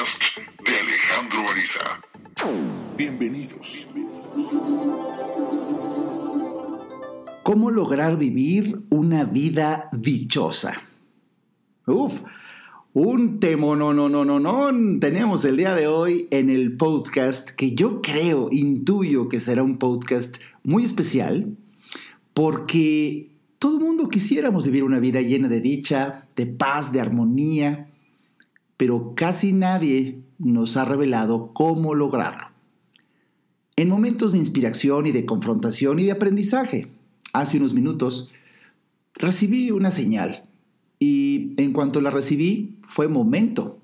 podcast de Alejandro Ariza. Bienvenidos. ¿Cómo lograr vivir una vida dichosa? Uf, un temo no no no no no tenemos el día de hoy en el podcast que yo creo, intuyo que será un podcast muy especial porque todo el mundo quisiéramos vivir una vida llena de dicha, de paz, de armonía, pero casi nadie nos ha revelado cómo lograrlo. En momentos de inspiración y de confrontación y de aprendizaje, hace unos minutos, recibí una señal y en cuanto la recibí fue momento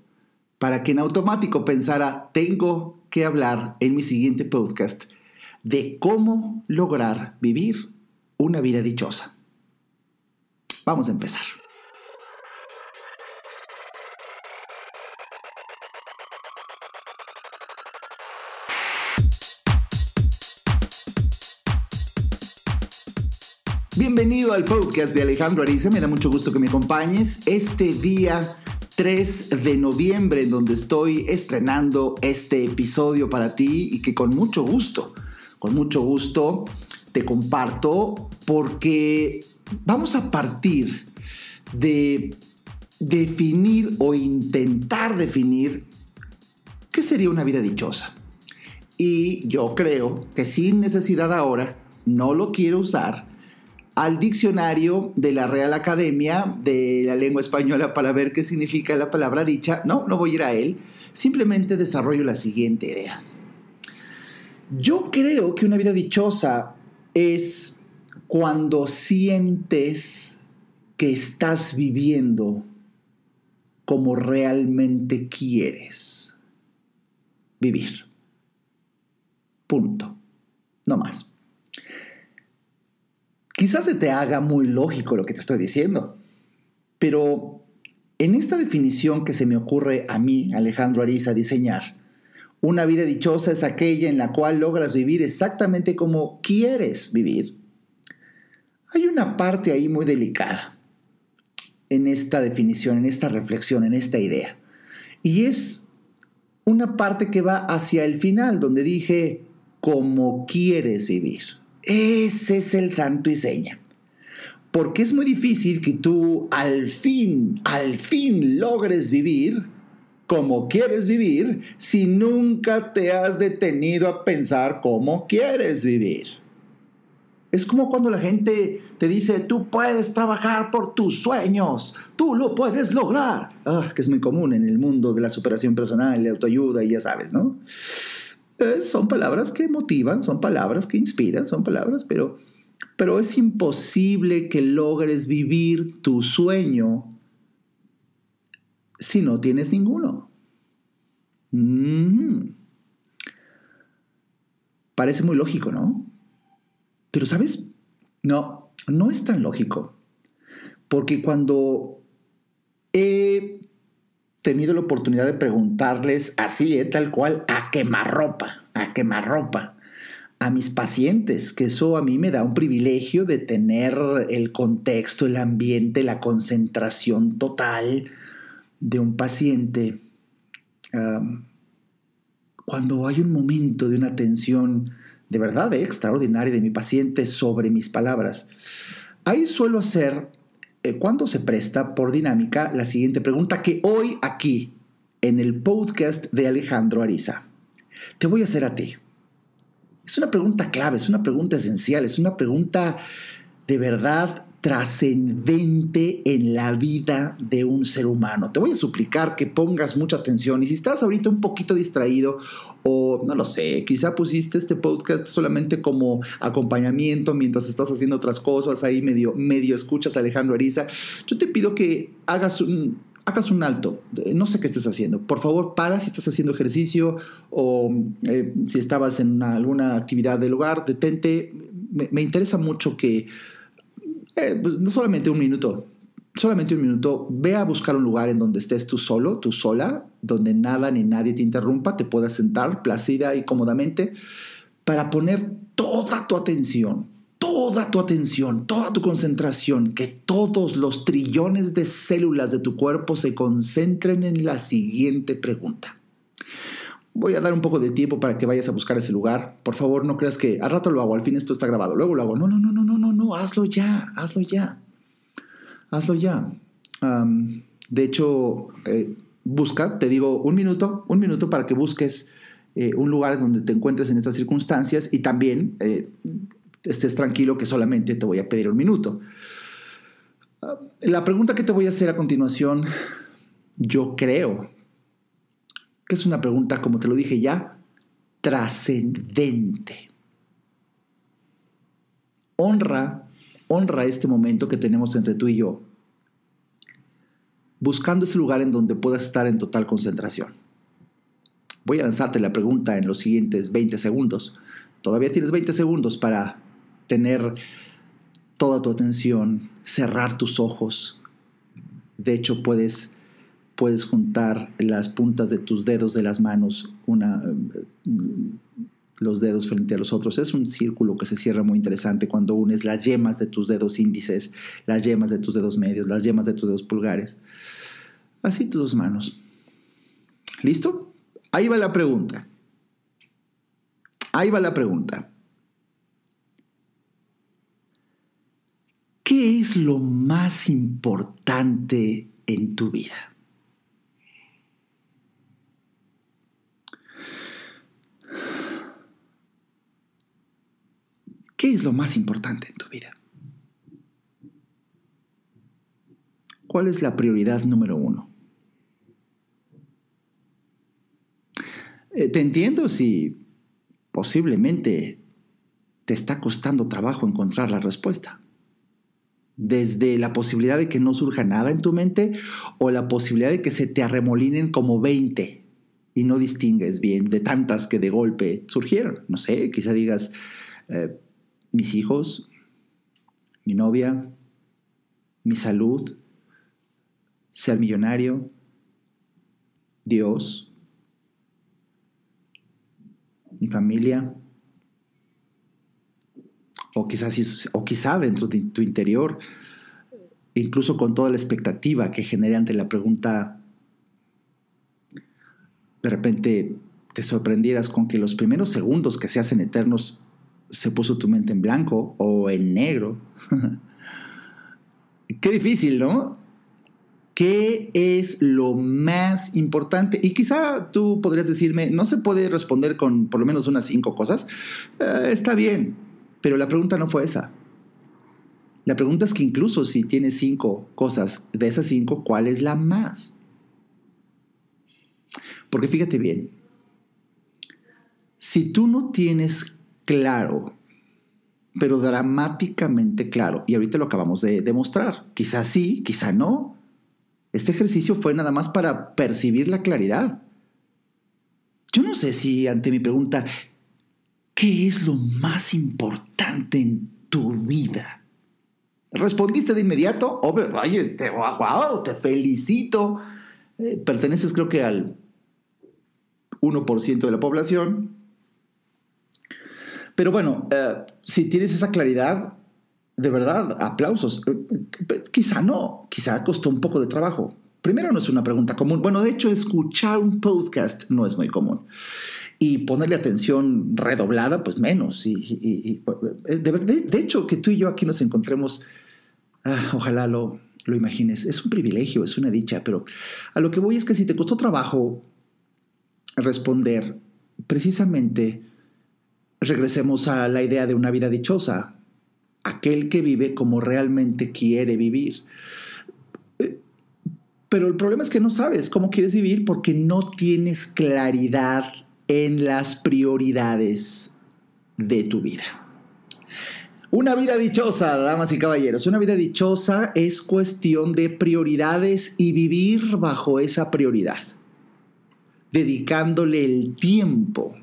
para que en automático pensara, tengo que hablar en mi siguiente podcast de cómo lograr vivir una vida dichosa. Vamos a empezar. Al podcast de Alejandro Ariza, me da mucho gusto que me acompañes este día 3 de noviembre en donde estoy estrenando este episodio para ti y que con mucho gusto, con mucho gusto te comparto porque vamos a partir de definir o intentar definir qué sería una vida dichosa. Y yo creo que sin necesidad ahora, no lo quiero usar al diccionario de la Real Academia de la Lengua Española para ver qué significa la palabra dicha. No, no voy a ir a él. Simplemente desarrollo la siguiente idea. Yo creo que una vida dichosa es cuando sientes que estás viviendo como realmente quieres vivir. Punto. No más. Quizás se te haga muy lógico lo que te estoy diciendo, pero en esta definición que se me ocurre a mí, Alejandro Ariza, diseñar, una vida dichosa es aquella en la cual logras vivir exactamente como quieres vivir. Hay una parte ahí muy delicada en esta definición, en esta reflexión, en esta idea. Y es una parte que va hacia el final, donde dije, como quieres vivir. Ese es el santo y seña. Porque es muy difícil que tú al fin, al fin logres vivir como quieres vivir si nunca te has detenido a pensar cómo quieres vivir. Es como cuando la gente te dice, tú puedes trabajar por tus sueños, tú lo puedes lograr. Ah, que es muy común en el mundo de la superación personal, la autoayuda y ya sabes, ¿no? Eh, son palabras que motivan, son palabras que inspiran, son palabras, pero, pero es imposible que logres vivir tu sueño si no tienes ninguno. Parece muy lógico, ¿no? Pero, ¿sabes? No, no es tan lógico. Porque cuando he tenido la oportunidad de preguntarles así, ¿eh? tal cual, a quemarropa, a quemarropa, a mis pacientes, que eso a mí me da un privilegio de tener el contexto, el ambiente, la concentración total de un paciente. cuando hay un momento de una atención de verdad extraordinaria de mi paciente sobre mis palabras, ahí suelo hacer eh, cuando se presta por dinámica la siguiente pregunta que hoy aquí, en el podcast de Alejandro Ariza, te voy a hacer a ti. Es una pregunta clave, es una pregunta esencial, es una pregunta de verdad trascendente en la vida de un ser humano. Te voy a suplicar que pongas mucha atención y si estás ahorita un poquito distraído o no lo sé, quizá pusiste este podcast solamente como acompañamiento mientras estás haciendo otras cosas, ahí medio, medio escuchas a Alejandro Ariza, yo te pido que hagas un, hagas un alto, no sé qué estés haciendo, por favor para si estás haciendo ejercicio o eh, si estabas en alguna actividad del hogar, detente, me, interesa mucho que, eh, pues, no solamente un minuto, solamente un minuto, ve a buscar un lugar en donde estés tú solo, tú sola, donde nada ni nadie te interrumpa, te puedas sentar plácida y cómodamente para poner toda tu atención, toda tu atención, toda tu concentración, que todos los trillones de células de tu cuerpo se concentren en la siguiente pregunta. voy a dar un poco de tiempo para que vayas a buscar ese lugar. Por favor, no creas que al rato lo hago, al fin esto está grabado, luego lo hago. No, no, no, no, hazlo ya, hazlo ya. Hazlo ya. de hecho, eh, busca, te digo, un minuto, un minuto para que busques eh, un lugar donde te encuentres en estas circunstancias y también eh, estés tranquilo que solamente te voy a pedir un minuto. La pregunta que te voy a hacer a continuación, yo creo que es una pregunta, como te lo dije ya, trascendente. Honra, honra este momento que tenemos entre tú y yo buscando ese lugar en donde puedas estar en total concentración. Voy a lanzarte la pregunta en los siguientes 20 segundos. Todavía tienes 20 segundos para tener toda tu atención, cerrar tus ojos. De hecho, puedes, puedes juntar las puntas de tus dedos de las manos, una, los dedos frente a los otros. Es un círculo que se cierra muy interesante cuando unes las yemas de tus dedos índices, las yemas de tus dedos medios, las yemas de tus dedos pulgares. Así tus dos manos. ¿Listo? Ahí va la pregunta. Ahí va la pregunta. ¿Qué es lo más importante en tu vida? ¿Qué es lo más importante en tu vida? ¿Cuál es la prioridad número uno? Eh, te entiendo si posiblemente te está costando trabajo encontrar la respuesta. Desde la posibilidad de que no surja nada en tu mente o la posibilidad de que se te arremolinen como 20 y no distingues bien de tantas que de golpe surgieron. No sé, quizá digas, eh, mis hijos, mi novia, mi salud, ser millonario, Dios, mi familia, o quizás o quizá dentro de tu interior, incluso con toda la expectativa que genera ante la pregunta, de repente te sorprendieras con que los primeros segundos que se hacen eternos se puso tu mente en blanco o en negro. Qué difícil, ¿no? ¿Qué es lo más importante? Y quizá tú podrías decirme, no se puede responder con por lo menos unas cinco cosas. Eh, está bien, pero la pregunta no fue esa. La pregunta es que incluso si tienes cinco cosas, de esas cinco, ¿cuál es la más? Porque fíjate bien, si tú no tienes claro, pero dramáticamente claro, y ahorita lo acabamos de demostrar, quizá sí, quizá no, este ejercicio fue nada más para percibir la claridad. Yo no sé si ante mi pregunta, ¿qué es lo más importante en tu vida? ¿Respondiste de inmediato? oye, te, te felicito. Eh, perteneces creo que al 1% de la población. Pero bueno, eh, si tienes esa claridad, de verdad, aplausos. Eh, quizá no, quizá costó un poco de trabajo. Primero no es una pregunta común. Bueno, de hecho, escuchar un podcast no es muy común. Y ponerle atención redoblada, pues menos. Y, eh, de, hecho, que tú y yo aquí nos encontremos, ah, ojalá lo, lo imagines, es un privilegio, es una dicha, pero a lo que voy es que si te costó trabajo responder, precisamente regresemos a la idea de una vida dichosa, aquel que vive como realmente quiere vivir. Eh, pero el problema es que no sabes cómo quieres vivir porque no tienes claridad en las prioridades de tu vida. Una vida dichosa, damas y caballeros, una vida dichosa es cuestión de prioridades y vivir bajo esa prioridad, dedicándole el tiempo,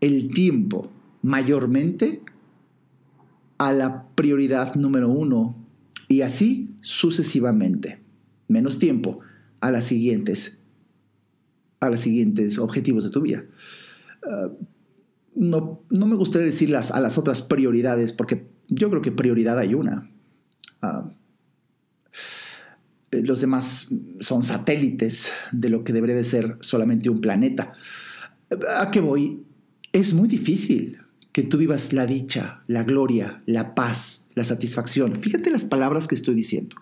el tiempo mayormente a la prioridad número uno y así sucesivamente. Menos tiempo a las siguientes, a los siguientes objetivos de tu vida. Ah, no, no, me gustaría decir a las otras prioridades porque yo creo que prioridad hay una. Ah, eh, los demás son satélites de lo que debería de ser solamente un planeta. ¿A qué voy? Es muy difícil que tú vivas la dicha, la gloria, la paz, la satisfacción. Fíjate las palabras que estoy diciendo.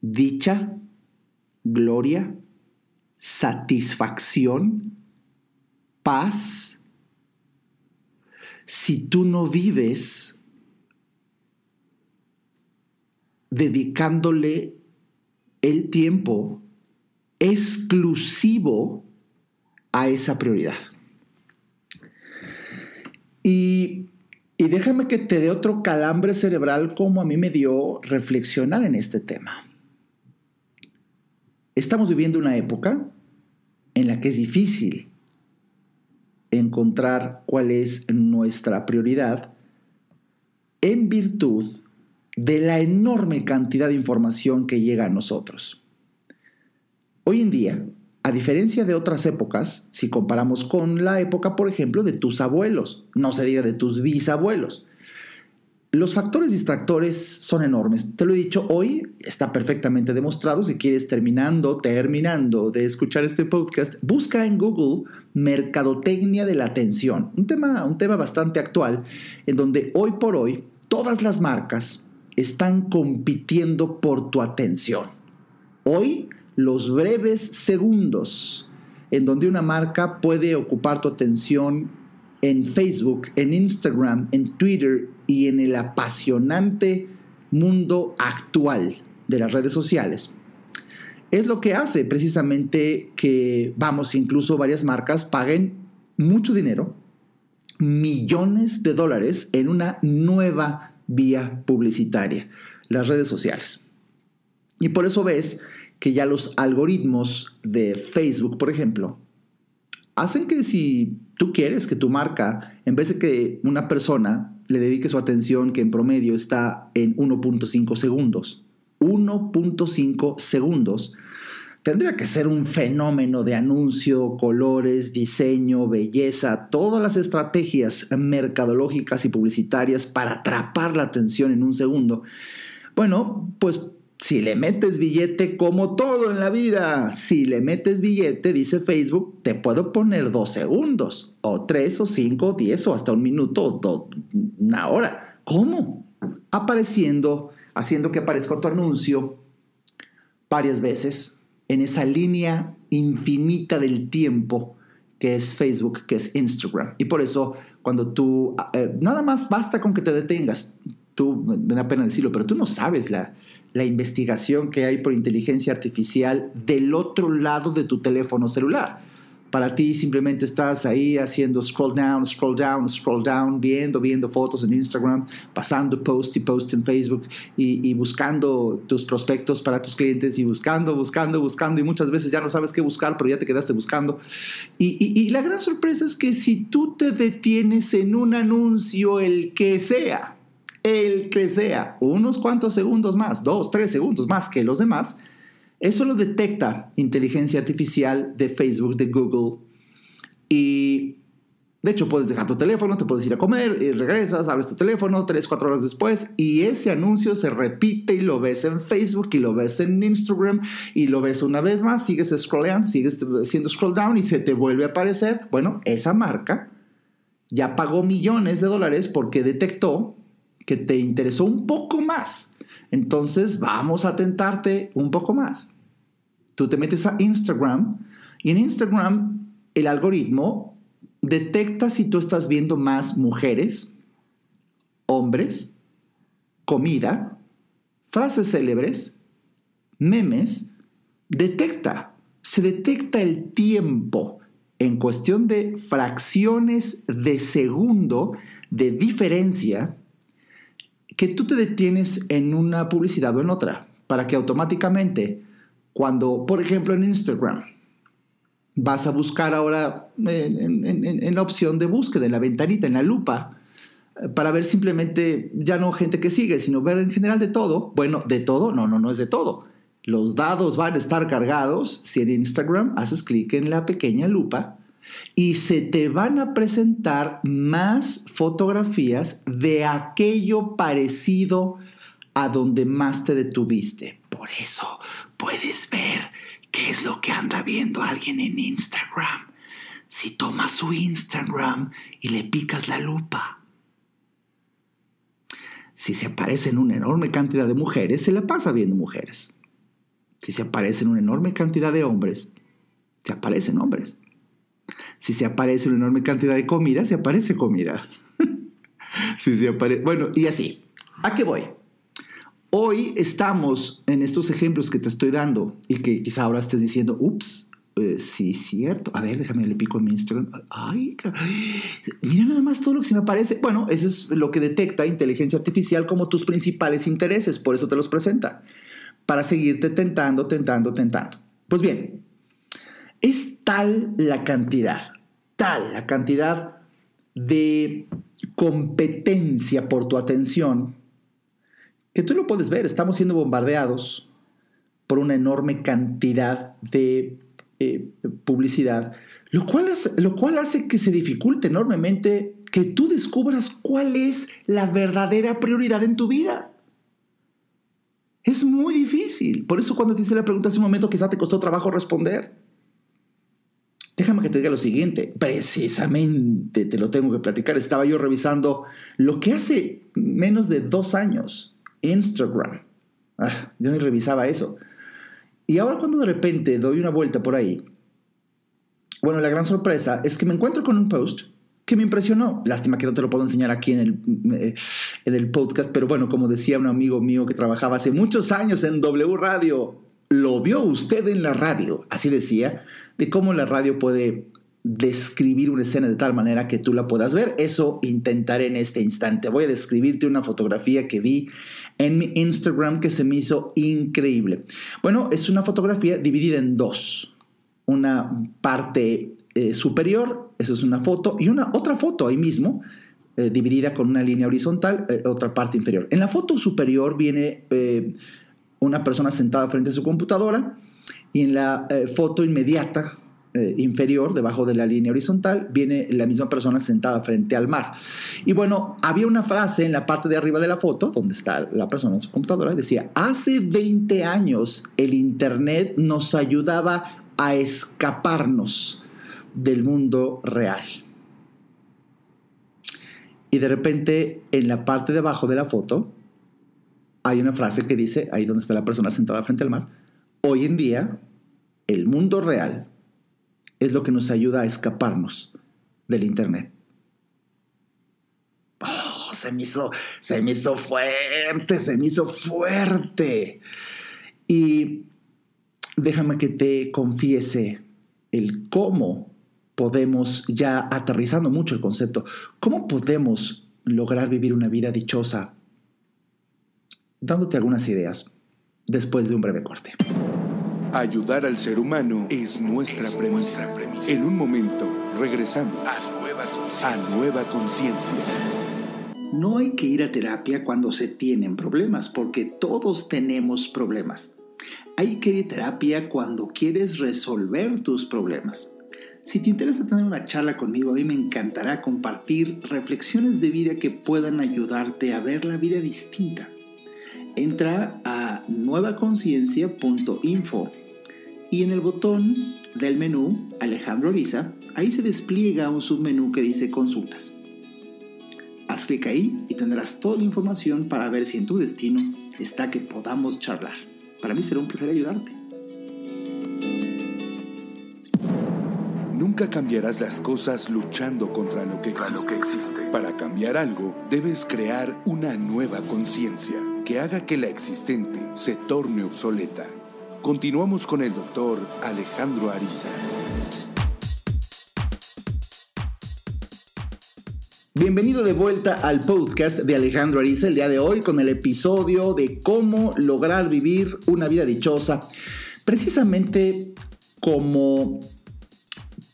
Dicha, gloria, satisfacción, paz. Si tú no vives dedicándole el tiempo exclusivo a esa prioridad. Y, déjame que te dé otro calambre cerebral como a mí me dio reflexionar en este tema. Estamos viviendo una época en la que es difícil encontrar cuál es nuestra prioridad en virtud de la enorme cantidad de información que llega a nosotros. Hoy en día, a diferencia de otras épocas, si comparamos con la época, por ejemplo, de tus abuelos, no se diga de tus bisabuelos, los factores distractores son enormes. Te lo he dicho hoy, está perfectamente demostrado. Si quieres terminando, terminando de escuchar este podcast, busca en Google Mercadotecnia de la Atención, un tema, un tema bastante actual, en donde hoy por hoy todas las marcas están compitiendo por tu atención. Hoy, los breves segundos en donde una marca puede ocupar tu atención en Facebook, en Instagram, en Twitter y en el apasionante mundo actual de las redes sociales. Es lo que hace precisamente que, vamos, incluso varias marcas paguen mucho dinero, millones de dólares en una nueva vía publicitaria, las redes sociales. Y por eso ves que ya los algoritmos de Facebook, por ejemplo, hacen que si tú quieres que tu marca, en vez de que una persona le dedique su atención, que en promedio está en 1.5 segundos, 1.5 segundos, Tendría que ser un fenómeno de anuncio, colores, diseño, belleza, todas las estrategias mercadológicas y publicitarias para atrapar la atención en un segundo. Bueno, pues si le metes billete como todo en la vida, si le metes billete, dice Facebook, te puedo poner dos segundos, o tres, o cinco, o diez, o hasta un minuto, o una hora. ¿Cómo? Apareciendo, haciendo que aparezca tu anuncio varias veces en esa línea infinita del tiempo que es Facebook, que es Instagram. Y por eso, cuando tú, eh, nada más basta con que te detengas, tú, me da pena decirlo, pero tú no sabes la, la investigación que hay por inteligencia artificial del otro lado de tu teléfono celular para ti simplemente estás ahí haciendo scroll down, scroll down, scroll down, viendo, viendo fotos en Instagram, pasando post y post en Facebook y, buscando tus prospectos para tus clientes y buscando, buscando, buscando y muchas veces ya no sabes qué buscar, pero ya te quedaste buscando. Y, la gran sorpresa es que si tú te detienes en un anuncio, el que sea, el que sea, unos cuantos segundos más, dos, tres segundos más que los demás, eso lo detecta inteligencia artificial de Facebook, de Google. Y de hecho puedes dejar tu teléfono, te puedes ir a comer y regresas, abres tu teléfono tres, cuatro horas después y ese anuncio se repite y lo ves en Facebook y lo ves en Instagram y lo ves una vez más, sigues scrolleando, sigues haciendo scroll down y se te vuelve a aparecer. Bueno, esa marca ya pagó millones de dólares porque detectó que te interesó un poco más. Entonces vamos a tentarte un poco más. Tú te metes a Instagram y en Instagram el algoritmo detecta si tú estás viendo más mujeres, hombres, comida, frases célebres, memes, detecta, se detecta el tiempo en cuestión de fracciones de segundo de diferencia que tú te detienes en una publicidad o en otra para que automáticamente cuando, por ejemplo, en Instagram, vas a buscar ahora en, la opción de búsqueda, en la ventanita, en la lupa, eh, para ver simplemente ya no gente que sigue, sino ver en general de todo. Bueno, de todo, no, no, no es de todo. Los dados van a estar cargados si en Instagram haces clic en la pequeña lupa y se te van a presentar más fotografías de aquello parecido a donde más te detuviste. Por eso, puedes ver qué es lo que anda viendo alguien en Instagram si tomas su Instagram y le picas la lupa. Si se aparecen una enorme cantidad de mujeres, se la pasa viendo mujeres. Si se aparecen una enorme cantidad de hombres, se aparecen hombres. Si se aparece una enorme cantidad de comida, se aparece comida. si se aparece, bueno, y así. ¿A qué voy? Hoy estamos en estos ejemplos que te estoy dando y que quizá ahora estés diciendo, ups, eh, sí, cierto. A ver, déjame le pico en mi Instagram. Ay, mira nada más todo lo que se me aparece. Bueno, eso es lo que detecta inteligencia artificial como tus principales intereses, por eso te los presenta. Para seguirte tentando, tentando, tentando. Pues bien, es tal la cantidad, la cantidad de competencia por tu atención que tú lo puedes ver. Estamos siendo bombardeados por una enorme cantidad de eh, publicidad, lo cual, lo cual hace que se dificulte enormemente que tú descubras cuál es la verdadera prioridad en tu vida. Es muy difícil. Por eso cuando te hice la pregunta hace un momento, quizá te costó trabajo responder. Déjame que te diga lo siguiente, precisamente te lo tengo que platicar. Estaba yo revisando lo que hace menos de dos años, Instagram. Ah, yo ni revisaba eso. Y ahora cuando de repente doy una vuelta por ahí, bueno, la gran sorpresa es que me encuentro con un post que me impresionó. Lástima que no te lo puedo enseñar aquí en el, eh, en el podcast, pero bueno, como decía un amigo mío que trabajaba hace muchos años en W Radio, lo vio usted en la radio, así decía, de cómo la radio puede describir una escena de tal manera que tú la puedas ver. Eso intentaré en este instante. Voy a describirte una fotografía que vi en mi Instagram que se me hizo increíble. Bueno, es una fotografía dividida en dos. Una parte eh, superior, eso es una foto, y una otra foto ahí mismo, eh, dividida con una línea horizontal, eh, otra parte inferior. En la foto superior viene una persona sentada frente a su computadora y en la foto inmediata eh, inferior, debajo de la línea horizontal, viene la misma persona sentada frente al mar. Y bueno, había una frase en la parte de arriba de la foto, donde está la persona en su computadora, decía, hace 20 años el Internet nos ayudaba a escaparnos del mundo real. Y de repente, en la parte de abajo de la foto, hay una frase que dice, ahí donde está la persona sentada frente al mar, hoy en día, el mundo real es lo que nos ayuda a escaparnos del Internet. Oh, se hizo, se me hizo fuerte, se me hizo fuerte. Y déjame que te confiese el cómo podemos, ya aterrizando mucho el concepto, cómo podemos lograr vivir una vida dichosa, dándote algunas ideas después de un breve corte. Ayudar al ser humano es nuestra, premisa. En un momento, regresamos a Nueva Conciencia. No hay que ir a terapia cuando se tienen problemas, porque todos tenemos problemas. Hay que ir a terapia cuando quieres resolver tus problemas. Si te interesa tener una charla conmigo, a mí me encantará compartir reflexiones de vida que puedan ayudarte a ver la vida distinta. Entra a nuevaconciencia.info y en el botón del menú Alejandro Ariza, ahí se despliega un submenú que dice consultas. Haz clic ahí y tendrás toda la información para ver si en tu destino está que podamos charlar. Para mí será un placer ayudarte. Nunca cambiarás las cosas luchando contra lo que existe. Para cambiar algo, debes crear una nueva conciencia que haga que la existente se torne obsoleta. Continuamos con el doctor Alejandro Ariza. Bienvenido de vuelta al podcast de Alejandro Ariza el día de hoy con el episodio de cómo lograr vivir una vida dichosa, precisamente como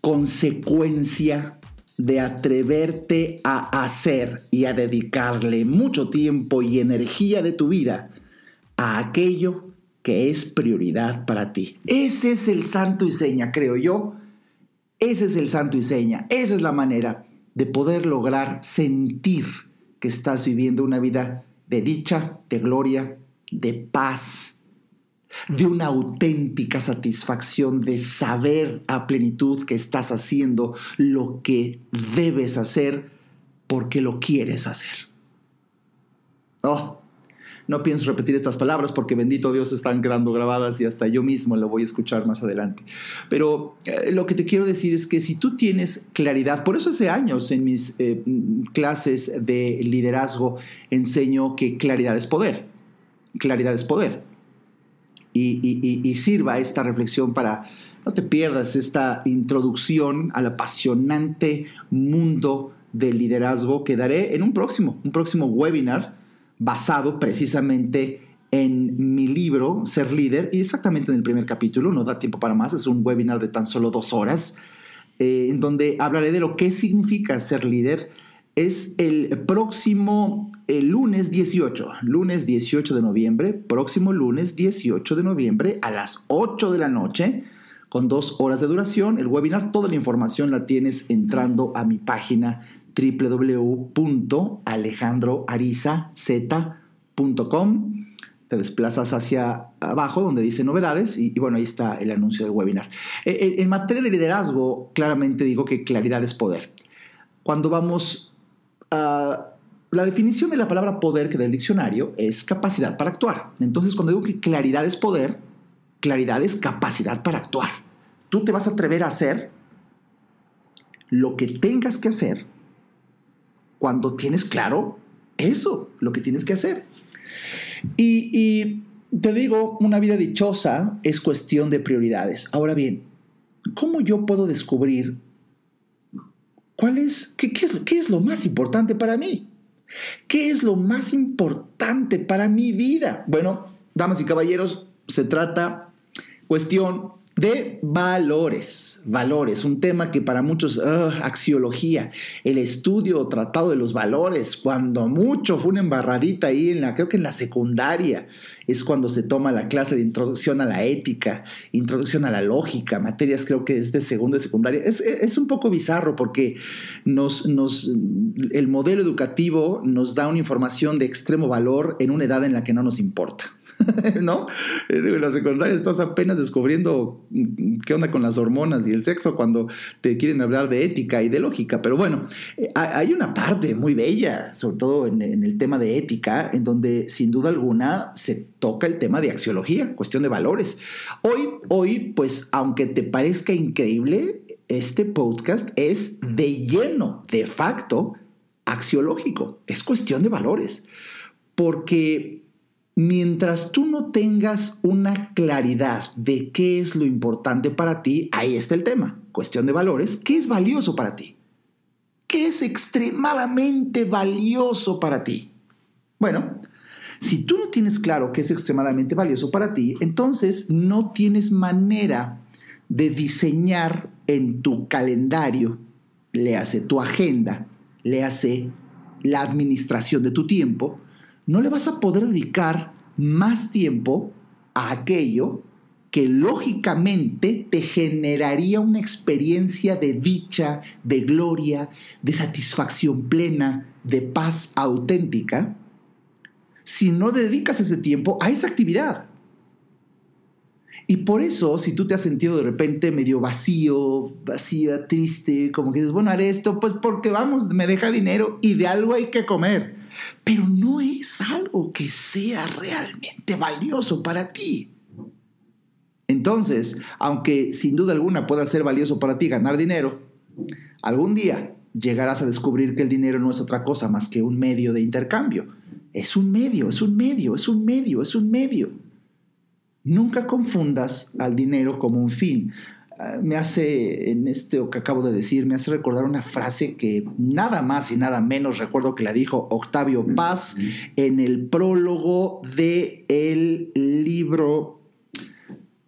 consecuencia de atreverte a hacer y a dedicarle mucho tiempo y energía de tu vida a aquello que es prioridad para ti. Ese es el santo y seña, creo yo. Ese es el santo y seña. Esa es la manera de poder lograr sentir que estás viviendo una vida de dicha, de gloria, de paz. de una auténtica satisfacción de saber a plenitud que estás haciendo lo que debes hacer porque lo quieres hacer. Oh, no pienso repetir estas palabras porque bendito Dios están quedando grabadas y hasta yo mismo lo voy a escuchar más adelante. Pero eh, lo que te quiero decir es que si tú tienes claridad, por eso hace años en mis eh, clases de liderazgo enseño que claridad es poder. Claridad es poder. Y, sirva esta reflexión para no te pierdas esta introducción al apasionante mundo del liderazgo que daré en un próximo, un próximo webinar basado precisamente en mi libro Ser líder y exactamente en el primer capítulo, no da tiempo para más, es un webinar de tan solo dos horas, eh, en donde hablaré de lo que significa ser líder. Es el próximo el lunes 18, lunes 18 de noviembre, próximo lunes 18 de noviembre a las 8 de la noche, con dos horas de duración. El webinar, toda la información la tienes entrando a mi página www.alejandroarizaz.com. Te desplazas hacia abajo donde dice novedades y, bueno, ahí está el anuncio del webinar. En, eh, eh, en materia de liderazgo, claramente digo que claridad es poder. Cuando vamos a... La definición de la palabra poder que del diccionario es capacidad para actuar. Entonces, cuando digo que claridad es poder, claridad es capacidad para actuar. Tú te vas a atrever a hacer lo que tengas que hacer cuando tienes claro eso, lo que tienes que hacer. Y, te digo, una vida dichosa es cuestión de prioridades. Ahora bien, ¿cómo yo puedo descubrir cuál es, qué, es, qué es lo más importante para mí? ¿Qué es lo más importante para mi vida? Bueno, damas y caballeros, se trata cuestión de valores. Valores, un tema que para muchos, axiología, el estudio o tratado de los valores, cuando mucho fue una embarradita ahí en la, creo que en la secundaria, es cuando se toma la clase de introducción a la ética, introducción a la lógica, materias creo que es de segundo y secundaria. Es, un poco bizarro porque nos, nos, el modelo educativo nos da una información de extremo valor en una edad en la que no nos importa. ¿no? Eh, en la secundaria estás apenas descubriendo mm, qué onda con las hormonas y el sexo cuando te quieren hablar de ética y de lógica. Pero bueno, eh, hay una parte muy bella, sobre todo en, el tema de ética, en donde sin duda alguna se toca el tema de axiología, cuestión de valores. Hoy, hoy, pues, aunque te parezca increíble, este podcast es de lleno, de facto, axiológico. Es cuestión de valores. Porque mientras tú no tengas una claridad de qué es lo importante para ti, ahí está el tema, cuestión de valores, ¿qué es valioso para ti? ¿Qué es extremadamente valioso para ti? Bueno, si tú no tienes claro qué es extremadamente valioso para ti, entonces no tienes manera de diseñar en tu calendario, le hace tu agenda, le hace la administración de tu tiempo, no le vas a poder dedicar más tiempo a aquello que lógicamente te generaría una experiencia de dicha, de gloria, de satisfacción plena, de paz auténtica, si no dedicas ese tiempo a esa actividad. Y por eso, si tú te has sentido de repente medio vacío, vacía, triste, como que dices, bueno, haré esto, pues porque vamos, me deja dinero y de algo hay que comer pero no es algo que sea realmente valioso para ti. Entonces, aunque sin duda alguna pueda ser valioso para ti ganar dinero, algún día llegarás a descubrir que el dinero no es otra cosa más que un medio de intercambio. Es un medio, es un medio, es un medio, es un medio. Nunca confundas al dinero como un fin. Ah, me hace, en este que acabo de decir, me hace recordar una frase que nada más y nada menos recuerdo que la dijo Octavio Paz en el prólogo del el libro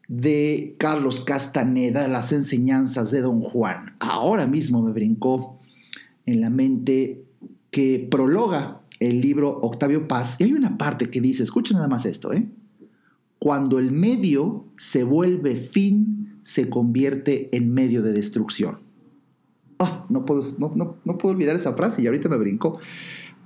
de Carlos Castaneda, Las enseñanzas de Don Juan. Ahora mismo me brincó en la mente que prologa el libro Octavio Paz. Y hay una parte que dice, escuchen nada más esto, ¿eh? Cuando el medio se vuelve fin se convierte en medio de destrucción. Ah, no, puedo, no, puedo olvidar esa frase y ahorita me brincó.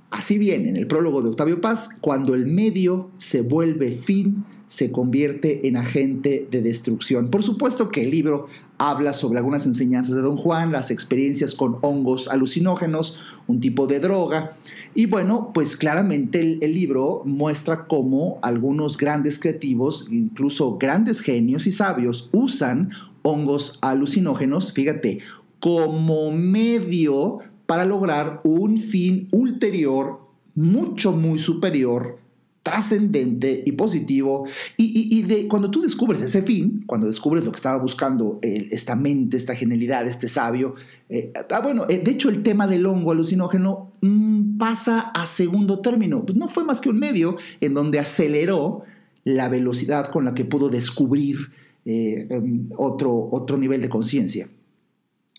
Así bien, en el prólogo de Octavio Paz, cuando el medio se vuelve fin, se convierte en agente de destrucción. Por supuesto que el libro habla sobre algunas enseñanzas de Don Juan, las experiencias con hongos alucinógenos, un tipo de droga. Y bueno, pues claramente el, libro muestra cómo algunos grandes creativos, incluso grandes genios y sabios, usan hongos alucinógenos, fíjate, como medio para lograr un fin ulterior, mucho, muy superior trascendente y positivo. Y, de, cuando tú descubres ese fin, cuando descubres lo que estaba buscando esta mente, esta genialidad, este sabio, eh, ah, bueno, eh, de hecho el tema del hongo alucinógeno mm, pasa a segundo término. Pues no fue más que un medio en donde aceleró la velocidad con la que pudo descubrir eh, em, otro, otro nivel de conciencia.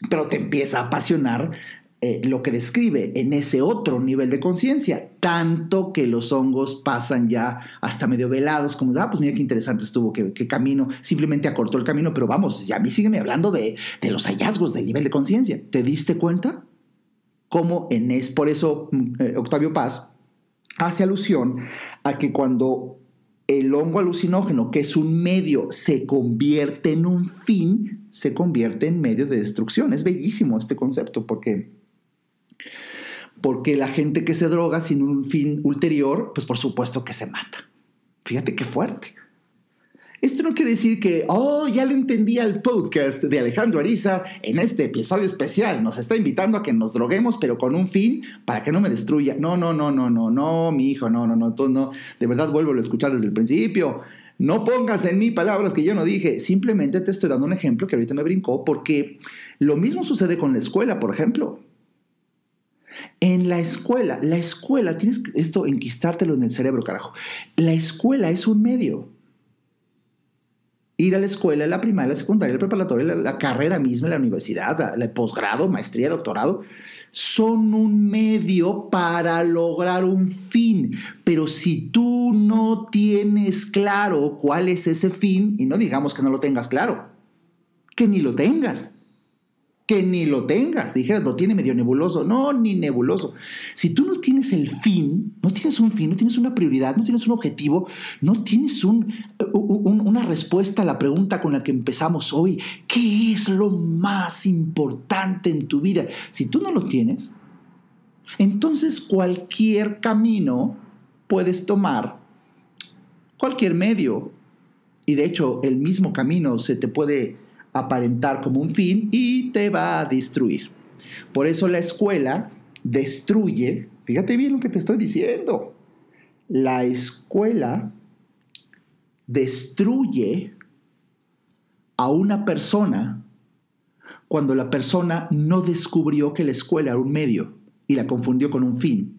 Pero te empieza a apasionar eh, lo que describe en ese otro nivel de conciencia, tanto que los hongos pasan ya hasta medio velados, como, ah, pues mira qué interesante estuvo, qué, camino, simplemente acortó el camino, pero vamos, ya a mí sígueme hablando de, los hallazgos del nivel de conciencia. ¿Te diste cuenta? Como en es, por eso mm, eh, Octavio Paz hace alusión a que cuando el hongo alucinógeno, que es un medio, se convierte en un fin, se convierte en medio de destrucción. Es bellísimo este concepto porque porque la gente que se droga sin un fin ulterior, pues por supuesto que se mata. Fíjate qué fuerte. Esto no quiere decir que, oh, ya le entendí al podcast de Alejandro Ariza en este episodio especial. Nos está invitando a que nos droguemos, pero con un fin para que no me destruya. No, no, no, no, no, no, mi hijo, no, no, no, tú no. De verdad vuelvo a escuchar desde el principio. No pongas en mí palabras que yo no dije. Simplemente te estoy dando un ejemplo que ahorita me brincó, porque lo mismo sucede con la escuela, por ejemplo. En la escuela, la escuela, tienes esto enquistártelo en el cerebro, carajo. La escuela es un medio. Ir a la escuela, la primaria, la secundaria, la preparatoria, la, carrera misma, la universidad, el posgrado, maestría, doctorado, son un medio para lograr un fin. Pero si tú no tienes claro cuál es ese fin, y no digamos que no lo tengas claro, que ni lo tengas que ni lo tengas. Dijeras, lo tiene medio nebuloso. No, ni nebuloso. Si tú no tienes el fin, no tienes un fin, no tienes una prioridad, no tienes un objetivo, no tienes un, una respuesta a la pregunta con la que empezamos hoy, ¿qué es lo más importante en tu vida? Si tú no lo tienes, entonces cualquier camino puedes tomar, cualquier medio. Y de hecho, el mismo camino se te puede aparentar como un fin y te va a destruir. Por eso la escuela destruye, fíjate bien lo que te estoy diciendo, la escuela destruye a una persona cuando la persona no descubrió que la escuela era un medio y la confundió con un fin.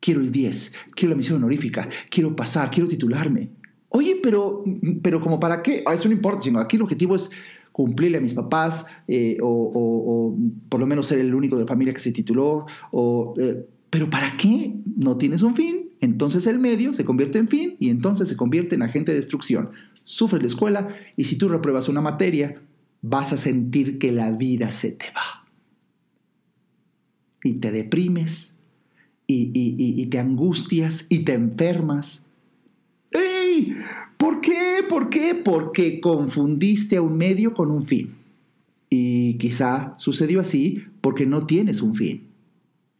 Quiero el 10, quiero la misión honorífica, quiero pasar, quiero titularme. Oye, pero, pero como para qué? Ah, eso no importa, sino aquí el objetivo es cumplirle a mis papás eh, o, por lo menos ser el único de la familia que se tituló. O, eh, pero ¿para qué? No tienes un fin, entonces el medio se convierte en fin y entonces se convierte en agente de destrucción. Sufre la escuela y si tú repruebas una materia, vas a sentir que la vida se te va. Y te deprimes y te angustias y te enfermas ¿Por qué? ¿Por qué? Porque confundiste a un medio con un fin. Y quizá sucedió así porque no tienes un fin.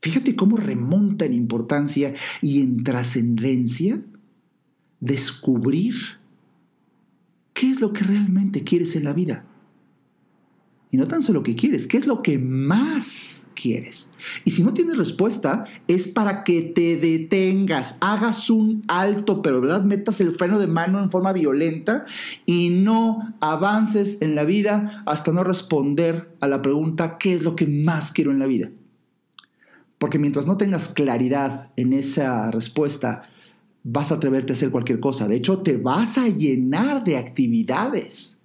Fíjate cómo remonta en importancia y en trascendencia descubrir qué es lo que realmente quieres en la vida. Y no tan solo que quieres, qué es lo que más quieres. Y si no tienes respuesta, es para que te detengas, hagas un alto, pero verdad metas el freno de mano en forma violenta y no avances en la vida hasta no responder a la pregunta ¿qué es lo que más quiero en la vida? Porque mientras no tengas claridad en esa respuesta, vas a atreverte a hacer cualquier cosa. De hecho, te vas a llenar de actividades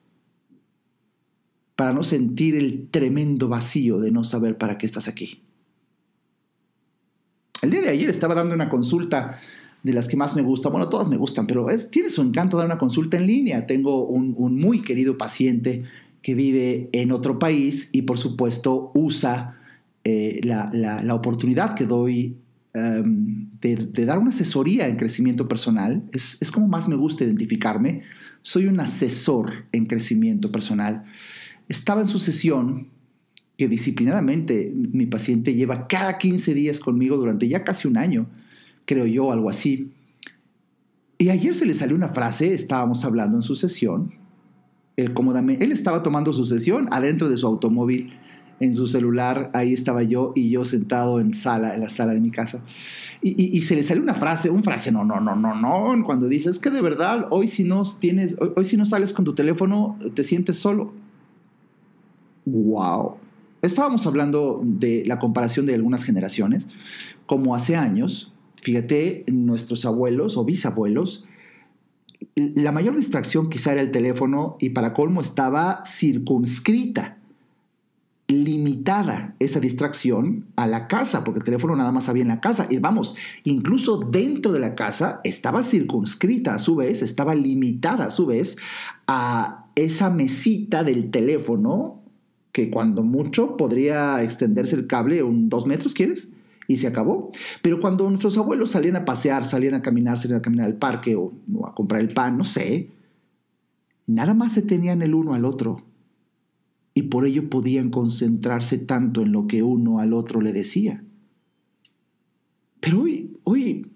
para no sentir el tremendo vacío de no saber para qué estás aquí. El día de ayer estaba dando una consulta de las que más me gustan, bueno, todas me gustan, pero es, tiene su encanto dar una consulta en línea. Tengo un, muy querido paciente que vive en otro país y por supuesto usa eh, la, la, oportunidad que doy em, de, dar una asesoría en crecimiento personal. Es, es como más me gusta identificarme. Soy un asesor en crecimiento personal. Estaba en su sesión que disciplinadamente mi paciente lleva cada 15 días conmigo durante ya casi un año, creo yo, algo así. Y ayer se le salió una frase, estábamos hablando en su sesión, él cómodamente, él estaba tomando su sesión adentro de su automóvil, en su celular, ahí estaba yo y yo sentado en sala, en la sala de mi casa. Y, se le salió una frase, una frase, no, no, no, no, no, cuando dices que de verdad, hoy si no tienes, hoy si no sales con tu teléfono, te sientes solo. Wow. Estábamos hablando de la comparación de algunas generaciones, como hace años, fíjate, nuestros abuelos o bisabuelos, la mayor distracción quizá era el teléfono y para colmo estaba circunscrita, limitada esa distracción a la casa, porque el teléfono nada más había en la casa. Y vamos, incluso dentro de la casa estaba circunscrita a su vez, estaba limitada a su vez a esa mesita del teléfono que cuando mucho podría extenderse el cable un dos metros, ¿quieres? Y se acabó. Pero cuando nuestros abuelos salían a pasear, salían a caminar, salían a caminar al parque o, a comprar el pan, no sé, nada más se tenían el uno al otro. Y por ello podían concentrarse tanto en lo que uno al otro le decía. Pero hoy, hoy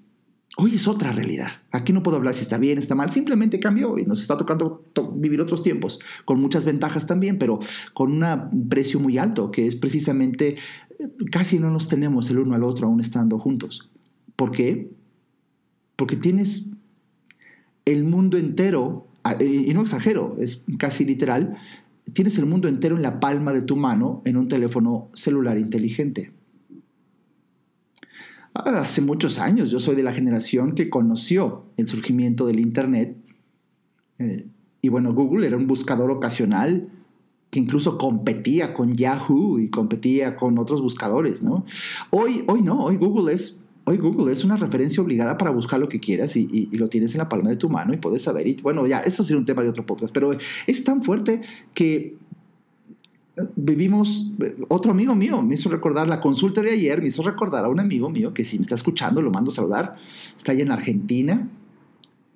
Hoy es otra realidad. Aquí no puedo hablar si está bien, está mal, simplemente cambió y nos está tocando vivir otros tiempos, con muchas ventajas también, pero con un precio muy alto, que es precisamente eh, casi no nos tenemos el uno al otro aún estando juntos. ¿Por qué? Porque tienes el mundo entero, y no exagero, es casi literal, tienes el mundo entero en la palma de tu mano en un teléfono celular inteligente. Hace muchos años, yo soy de la generación que conoció el surgimiento del Internet. Eh, y bueno, Google era un buscador ocasional que incluso competía con Yahoo y competía con otros buscadores, ¿no? Hoy, hoy no, hoy Google es, hoy Google es una referencia obligada para buscar lo que quieras y, lo tienes en la palma de tu mano y puedes saber. Y bueno, ya, eso sería un tema de otro podcast, pero es tan fuerte que vivimos, otro amigo mío me hizo recordar la consulta de ayer, me hizo recordar a un amigo mío que si me está escuchando lo mando a saludar, está allá en Argentina,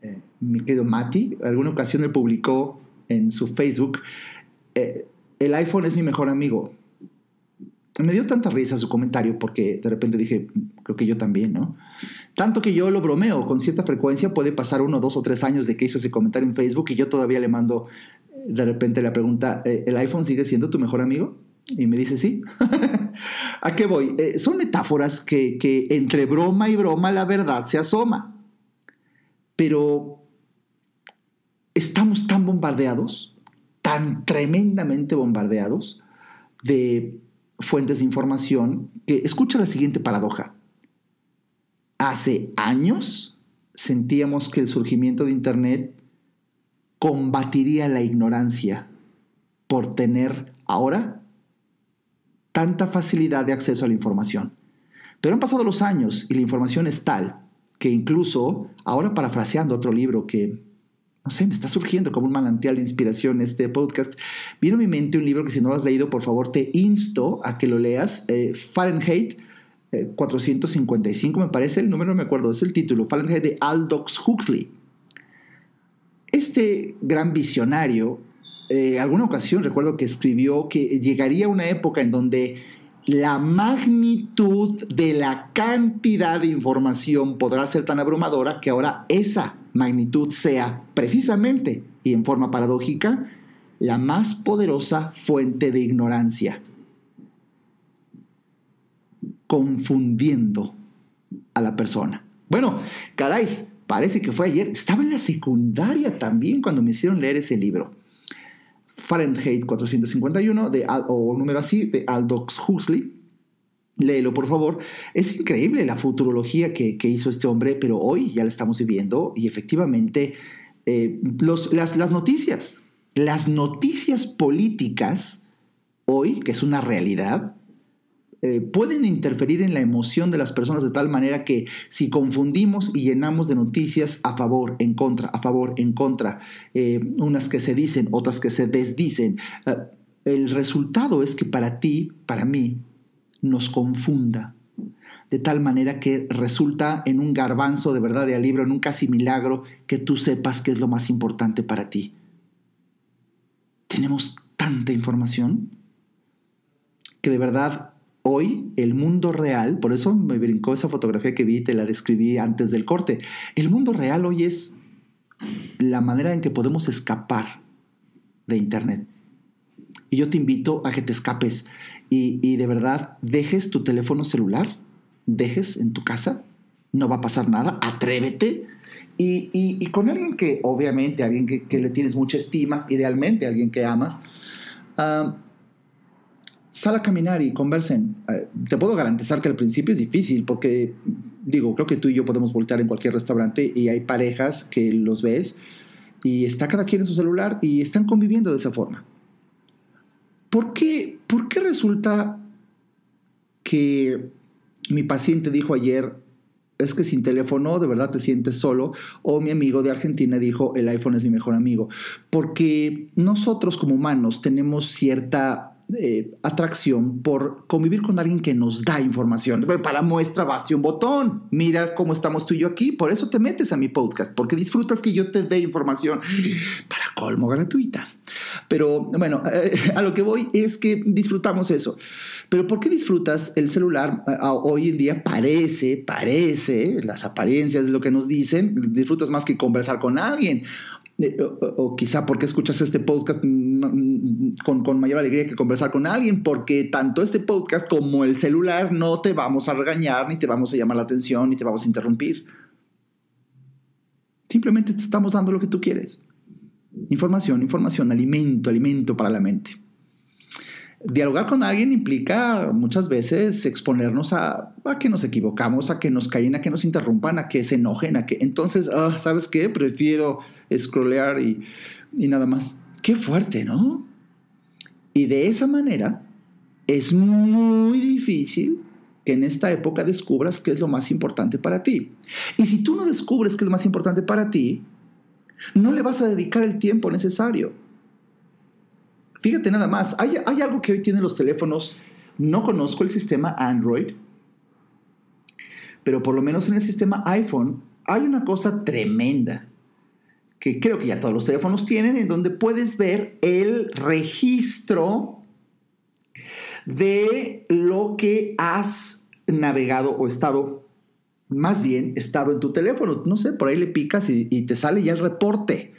eh, mi querido Mati, alguna ocasión él publicó en su Facebook, eh, el iPhone es mi mejor amigo. Me dio tanta risa su comentario porque de repente dije, creo que yo también, ¿no? Tanto que yo lo bromeo con cierta frecuencia, puede pasar uno, dos o tres años de que hizo ese comentario en Facebook y yo todavía le mando de repente la pregunta, eh, ¿el iPhone sigue siendo tu mejor amigo? Y me dice, sí. ¿A qué voy? Eh, son metáforas que, que entre broma y broma la verdad se asoma. Pero estamos tan bombardeados, tan tremendamente bombardeados de fuentes de información que escucha la siguiente paradoja. Hace años sentíamos que el surgimiento de Internet combatiría la ignorancia por tener ahora tanta facilidad de acceso a la información. Pero han pasado los años y la información es tal que incluso, ahora parafraseando otro libro que, no sé, me está surgiendo como un manantial de inspiración este podcast, vino a mi mente un libro que si no lo has leído, por favor, te insto a que lo leas, eh, Fahrenheit 455 eh, me parece, el número no me acuerdo, es el título, Fahrenheit de Aldous Huxley. Este gran visionario, eh, alguna ocasión recuerdo que escribió que llegaría una época en donde la magnitud de la cantidad de información podrá ser tan abrumadora que ahora esa magnitud sea precisamente y en forma paradójica la más poderosa fuente de ignorancia, confundiendo a la persona. Bueno, caray, parece que fue ayer, estaba en la secundaria también cuando me hicieron leer ese libro. Fahrenheit 451, de, o número así, de Aldous Huxley. Léelo, por favor. Es increíble la futurología que, hizo este hombre, pero hoy ya lo estamos viviendo y efectivamente eh, las, las noticias, las noticias políticas hoy, que es una realidad, eh, pueden interferir en la emoción de las personas de tal manera que si confundimos y llenamos de noticias a favor, en contra, a favor, en contra, eh, unas que se dicen, otras que se desdicen, eh, el resultado es que para ti, para mí, nos confunda, de tal manera que resulta en un garbanzo de verdad de a libro, en un casi milagro, que tú sepas qué es lo más importante para ti. Tenemos tanta información que de verdad hoy el mundo real, por eso me brincó esa fotografía que vi y te la describí antes del corte, el mundo real hoy es la manera en que podemos escapar de Internet. Y yo te invito a que te escapes y, de verdad dejes tu teléfono celular, dejes en tu casa, no va a pasar nada, atrévete. Y, con alguien que, obviamente, alguien que, le tienes mucha estima, idealmente alguien que amas, uh, sal a caminar y conversen. Eh, te puedo garantizar que al principio es difícil porque, digo, creo que tú y yo podemos voltear en cualquier restaurante y hay parejas que los ves y está cada quien en su celular y están conviviendo de esa forma. ¿Por qué, ¿Por qué resulta que mi paciente dijo ayer, es que sin teléfono de verdad te sientes solo, o mi amigo de Argentina dijo, el iPhone es mi mejor amigo? Porque nosotros como humanos tenemos cierta eh, atracción por convivir con alguien que nos da información. Para muestra, basta un botón. Mira cómo estamos tú y yo aquí. Por eso te metes a mi podcast, porque disfrutas que yo te dé información para colmo gratuita. Pero bueno, eh, a lo que voy es que disfrutamos eso. Pero ¿por qué disfrutas el celular? hoy en día parece, parece, las apariencias de lo que nos dicen, disfrutas más que conversar con alguien o, quizá porque escuchas este podcast con, con, mayor alegría que conversar con alguien, porque tanto este podcast como el celular no te vamos a regañar, ni te vamos a llamar la atención, ni te vamos a interrumpir. Simplemente te estamos dando lo que tú quieres. Información, información, alimento, alimento para la mente dialogar con alguien implica muchas veces exponernos a, que nos equivocamos, a que nos callen, a que nos interrumpan, a que se enojen, a que entonces, ah, ¿sabes qué? Prefiero scrollear y, y nada más. Qué fuerte, ¿no? Y de esa manera es muy difícil que en esta época descubras qué es lo más importante para ti. Y si tú no descubres qué es lo más importante para ti, no le vas a dedicar el tiempo necesario. Fíjate nada más, hay, algo que hoy tienen los teléfonos, no conozco el sistema Android, pero por lo menos en el sistema iPhone hay una cosa tremenda que creo que ya todos los teléfonos tienen, en donde puedes ver el registro de lo que has navegado o estado, más bien, estado en tu teléfono. No sé, por ahí le picas y, te sale ya el reporte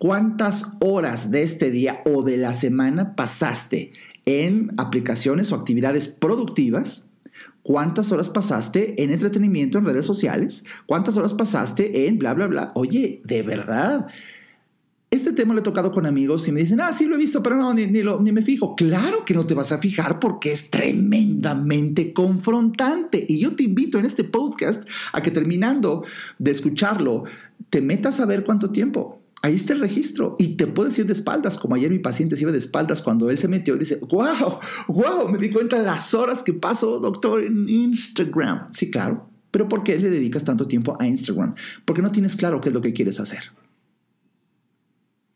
cuántas horas de este día o de la semana pasaste en aplicaciones o actividades productivas, cuántas horas pasaste en entretenimiento en redes sociales, cuántas horas pasaste en bla, bla, bla. Oye, de verdad. Este tema lo he tocado con amigos y me dicen, ah, sí lo he visto, pero no, ni, ni me fijo. Claro que no te vas a fijar porque es tremendamente confrontante. Y yo te invito en este podcast a que terminando de escucharlo, te metas a ver cuánto tiempo ahí está el registro y te puedes ir de espaldas, como ayer mi paciente se iba de espaldas cuando él se metió y dice, wow, wow, me di cuenta de las horas que paso, doctor, en Instagram. Sí, claro, pero ¿por qué le dedicas tanto tiempo a Instagram? Porque no tienes claro qué es lo que quieres hacer.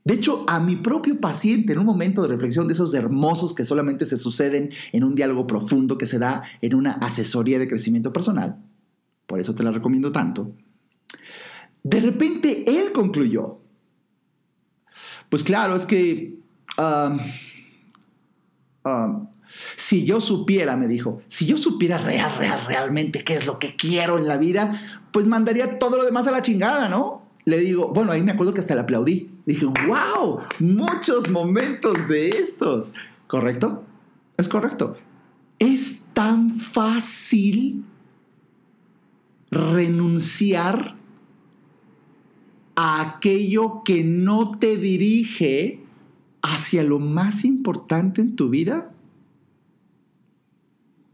De hecho, a mi propio paciente, en un momento de reflexión de esos hermosos que solamente se suceden en un diálogo profundo que se da en una asesoría de crecimiento personal, por eso te la recomiendo tanto, de repente él concluyó, pues claro, es que si yo supiera, me dijo, si yo supiera real, real, realmente qué es lo que quiero en la vida, pues mandaría todo lo demás a la chingada, ¿no? Le digo, bueno, ahí me acuerdo que hasta le aplaudí. Dije, wow, muchos momentos de estos. ¿Correcto? Es correcto. Es tan fácil renunciar a aquello que no te dirige hacia lo más importante en tu vida.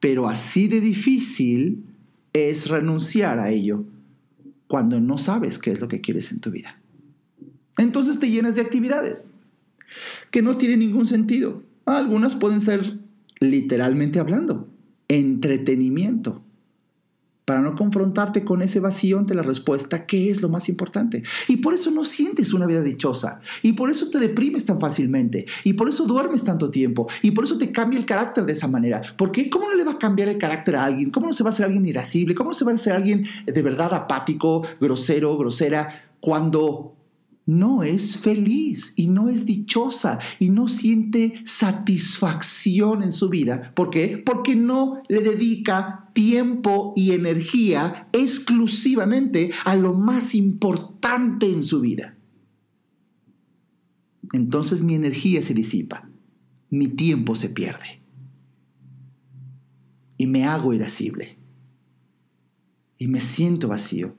Pero así de difícil es renunciar a ello cuando no sabes qué es lo que quieres en tu vida. Entonces te llenas de actividades que no tienen ningún sentido. Algunas pueden ser literalmente hablando, entretenimiento para no confrontarte con ese vacío ante la respuesta, ¿qué es lo más importante? Y por eso no sientes una vida dichosa, y por eso te deprimes tan fácilmente, y por eso duermes tanto tiempo, y por eso te cambia el carácter de esa manera. Porque ¿cómo no le va a cambiar el carácter a alguien? ¿Cómo no se va a hacer alguien irascible? ¿Cómo no se va a hacer alguien de verdad apático, grosero, grosera, cuando no es feliz y no es dichosa y no siente satisfacción en su vida. ¿Por qué? Porque no le dedica tiempo y energía exclusivamente a lo más importante en su vida. Entonces mi energía se disipa, mi tiempo se pierde y me hago irascible y me siento vacío.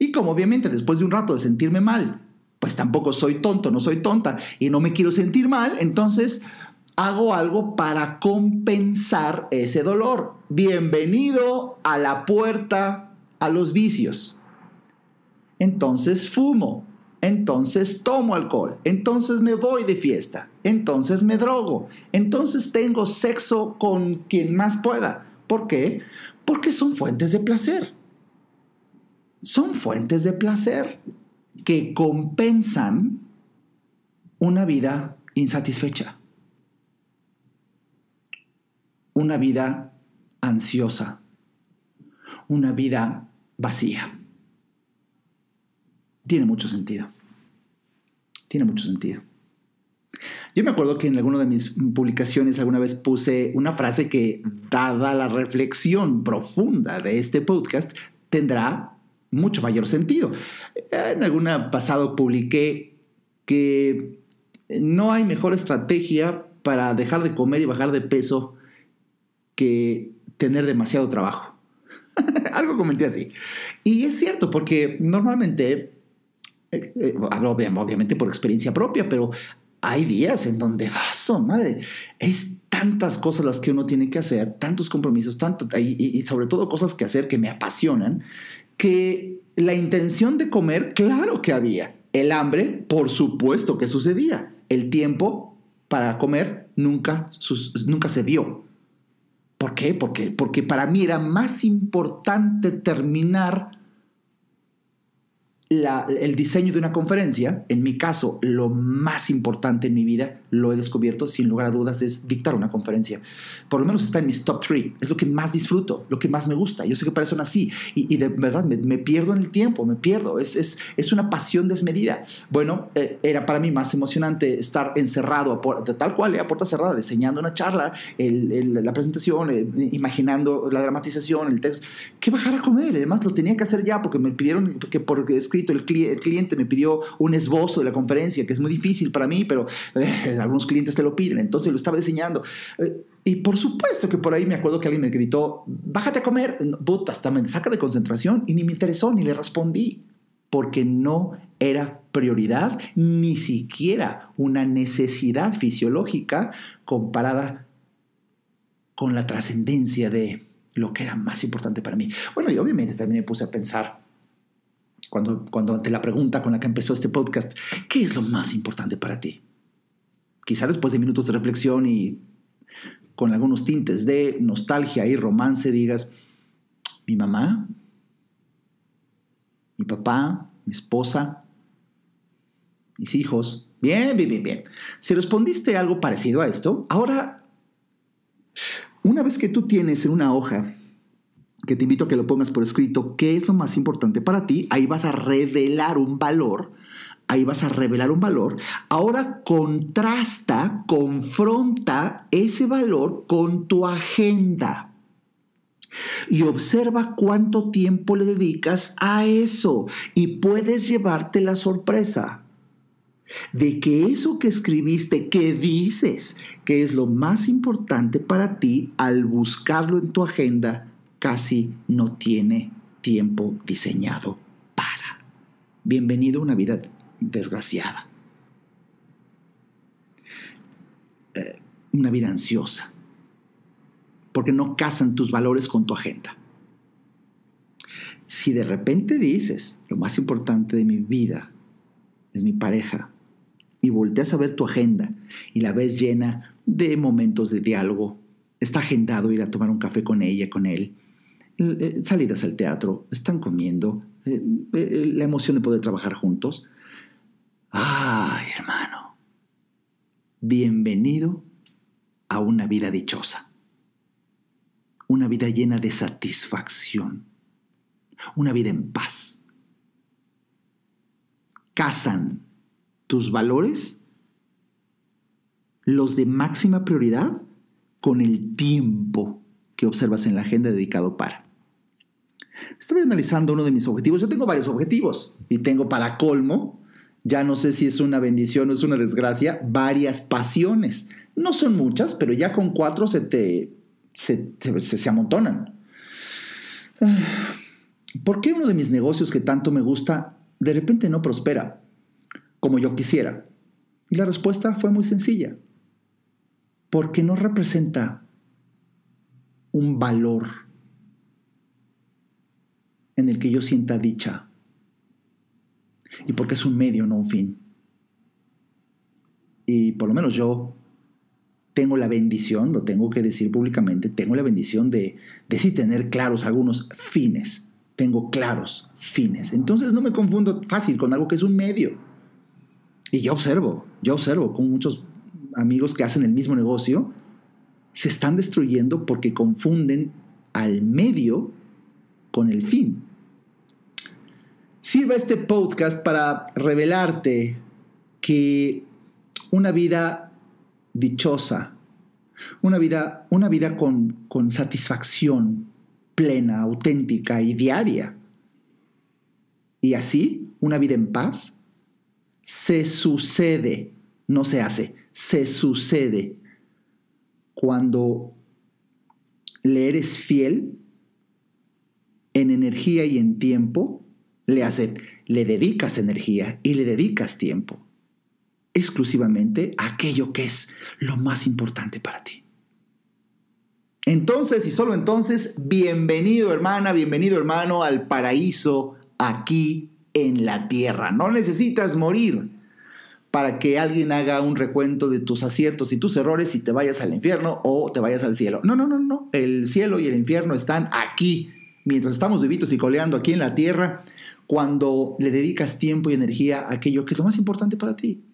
Y como obviamente después de un rato de sentirme mal, pues tampoco soy tonto, no soy tonta y no me quiero sentir mal, entonces hago algo para compensar ese dolor. Bienvenido a la puerta a los vicios. Entonces fumo, entonces tomo alcohol, entonces me voy de fiesta, entonces me drogo, entonces tengo sexo con quien más pueda. ¿Por qué? Porque son fuentes de placer. Son fuentes de placer que compensan una vida insatisfecha, una vida ansiosa, una vida vacía. Tiene mucho sentido. Tiene mucho sentido. Yo me acuerdo que en alguna de mis publicaciones alguna vez puse una frase que, dada la reflexión profunda de este podcast, tendrá mucho mayor sentido. En algún pasado publiqué que no hay mejor estrategia para dejar de comer y bajar de peso que tener demasiado trabajo. Algo comenté así. Y es cierto, porque normalmente, eh, eh, hablo obviamente por experiencia propia, pero hay días en donde, vaso, ah, madre, es tantas cosas las que uno tiene que hacer, tantos compromisos, tanto, y sobre todo cosas que hacer que me apasionan, que la intención de comer, claro que había. El hambre, por supuesto que sucedía. El tiempo para comer nunca, nunca se dio. ¿Por qué? Porque para mí era más importante terminar el diseño de una conferencia, en mi caso, lo más importante en mi vida, lo he descubierto sin lugar a dudas, es dictar una conferencia. Por lo menos está en mis top three. Es lo que más disfruto, lo que más me gusta. Yo sé que para eso nací y, de verdad me, pierdo en el tiempo, me pierdo. Es, es, es una pasión desmedida. Bueno, eh, era para mí más emocionante estar encerrado, de tal cual, eh, a puerta cerrada, diseñando una charla, la presentación, eh, imaginando la dramatización, el texto, que bajar a comer. Además, lo tenía que hacer ya porque me pidieron que por escrito el, cliente me pidió un esbozo de la conferencia, que es muy difícil para mí, pero eh, algunos clientes te lo piden, entonces lo estaba diseñando. Eh, y por supuesto que por ahí me acuerdo que alguien me gritó, bájate a comer, puta, me saca de concentración y ni me interesó, ni le respondí, porque no era prioridad, ni siquiera una necesidad fisiológica comparada con la trascendencia de lo que era más importante para mí. Bueno, y obviamente también me puse a pensar cuando, cuando ante la pregunta con la que empezó este podcast, ¿qué es lo más importante para ti? Quizá después de minutos de reflexión y con algunos tintes de nostalgia y romance digas, mi mamá, mi papá, mi esposa, mis hijos. Bien, bien, bien, bien. Si respondiste algo parecido a esto, ahora, una vez que tú tienes en una hoja que te invito a que lo pongas por escrito, qué es lo más importante para ti, ahí vas a revelar un valor, ahí vas a revelar un valor. Ahora contrasta, confronta ese valor con tu agenda. Y observa cuánto tiempo le dedicas a eso y puedes llevarte la sorpresa de que eso que escribiste, que dices que es lo más importante para ti, al buscarlo en tu agenda, casi no tiene tiempo diseñado para. Bienvenido a una vida desgraciada. Eh, una vida ansiosa. Porque no casan tus valores con tu agenda. Si de repente dices, lo más importante de mi vida es mi pareja, y volteas a ver tu agenda y la ves llena de momentos de diálogo, está agendado ir a tomar un café con ella, con él, salidas al teatro, están comiendo, eh, eh, la emoción de poder trabajar juntos. Ay, hermano, bienvenido a una vida dichosa, una vida llena de satisfacción, una vida en paz. Casan tus valores, los de máxima prioridad, con el tiempo que observas en la agenda dedicado para. Estoy analizando uno de mis objetivos. Yo tengo varios objetivos y tengo para colmo, ya no sé si es una bendición o es una desgracia, varias pasiones. No son muchas, pero ya con cuatro se te se, se, amontonan. ¿Por qué uno de mis negocios que tanto me gusta de repente no prospera como yo quisiera? Y la respuesta fue muy sencilla. Porque no representa un valor en el que yo sienta dicha. Y porque es un medio, no un fin. Y por lo menos yo tengo la bendición, lo tengo que decir públicamente, tengo la bendición de, de sí tener claros algunos fines. Tengo claros fines. Entonces no me confundo fácil con algo que es un medio. Y yo observo, yo observo con muchos amigos que hacen el mismo negocio, se están destruyendo porque confunden al medio con el fin. Sirva este podcast para revelarte que una vida dichosa, una vida, una vida con, con satisfacción plena, auténtica y diaria, y así una vida en paz, se sucede, no se hace, se sucede cuando le eres fiel en energía y en tiempo, le, hace, le dedicas energía y le dedicas tiempo exclusivamente a aquello que es lo más importante para ti. Entonces y solo entonces, bienvenido hermana, bienvenido hermano al paraíso aquí en la tierra. No necesitas morir para que alguien haga un recuento de tus aciertos y tus errores y te vayas al infierno o te vayas al cielo. No, no, no, no. El cielo y el infierno están aquí. Mientras estamos vivitos y coleando aquí en la tierra, cuando le dedicas tiempo y energía a aquello que es lo más importante para ti.